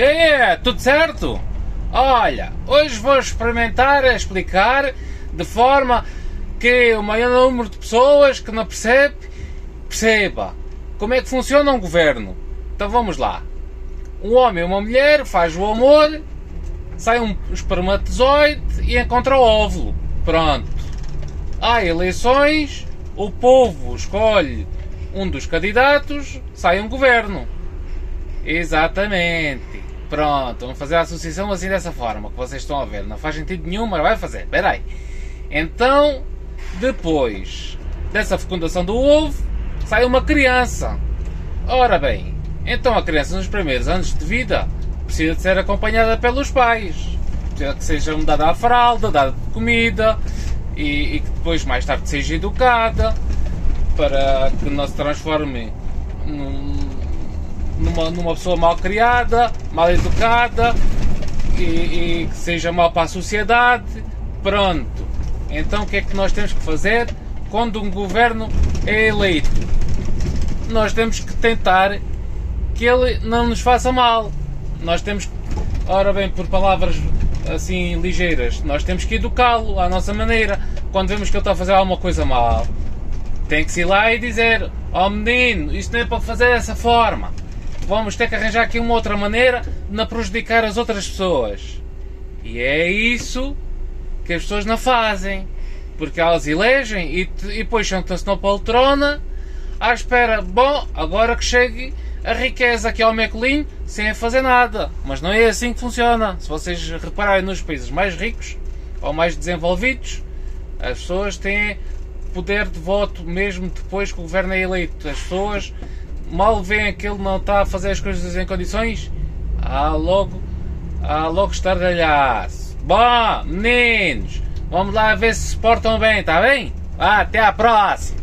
E aí, tudo certo? Olha, hoje vou experimentar explicar de forma que o maior número de pessoas que não percebe, perceba como é que funciona um governo. Então vamos lá. Um homem e uma mulher faz o amor, sai um espermatozoide e encontra o óvulo. Pronto. Há eleições, o povo escolhe um dos candidatos, sai um governo. Exatamente. Pronto, vamos fazer a associação assim dessa forma que vocês estão a ver. Não faz sentido nenhum, mas vai fazer. Espera aí. Então, depois dessa fecundação do ovo, sai uma criança. Ora bem, então a criança nos primeiros anos de vida precisa de ser acompanhada pelos pais. Precisa que seja dada a fralda, dada comida e, e que depois mais tarde seja educada para que não se transforme num, numa, numa pessoa mal criada, mal educada e, e, que seja mal para a sociedade. Pronto. Então o que é que nós temos que fazer quando um governo é eleito? Nós temos que tentar que ele não nos faça mal. Nós temos que, ora bem, por palavras assim ligeiras, nós temos que educá-lo à nossa maneira. Quando vemos que ele está a fazer alguma coisa mal, tem que ir lá e dizer: Ó oh menino, isto não é para fazer dessa forma vamos ter que arranjar aqui uma outra maneira de não prejudicar as outras pessoas. E é isso que as pessoas não fazem. Porque elas elegem e, e depois sentam-se na poltrona à espera, bom, agora que chegue a riqueza aqui ao Mecolim sem fazer nada. Mas não é assim que funciona. Se vocês repararem nos países mais ricos ou mais desenvolvidos, as pessoas têm poder de voto mesmo depois que o governo é eleito. As pessoas mal veem que ele não está a fazer as coisas em condições, há logo, há logo estardalhaço. Bom, meninos, vamos lá ver se se portam bem, está bem? Até à próxima!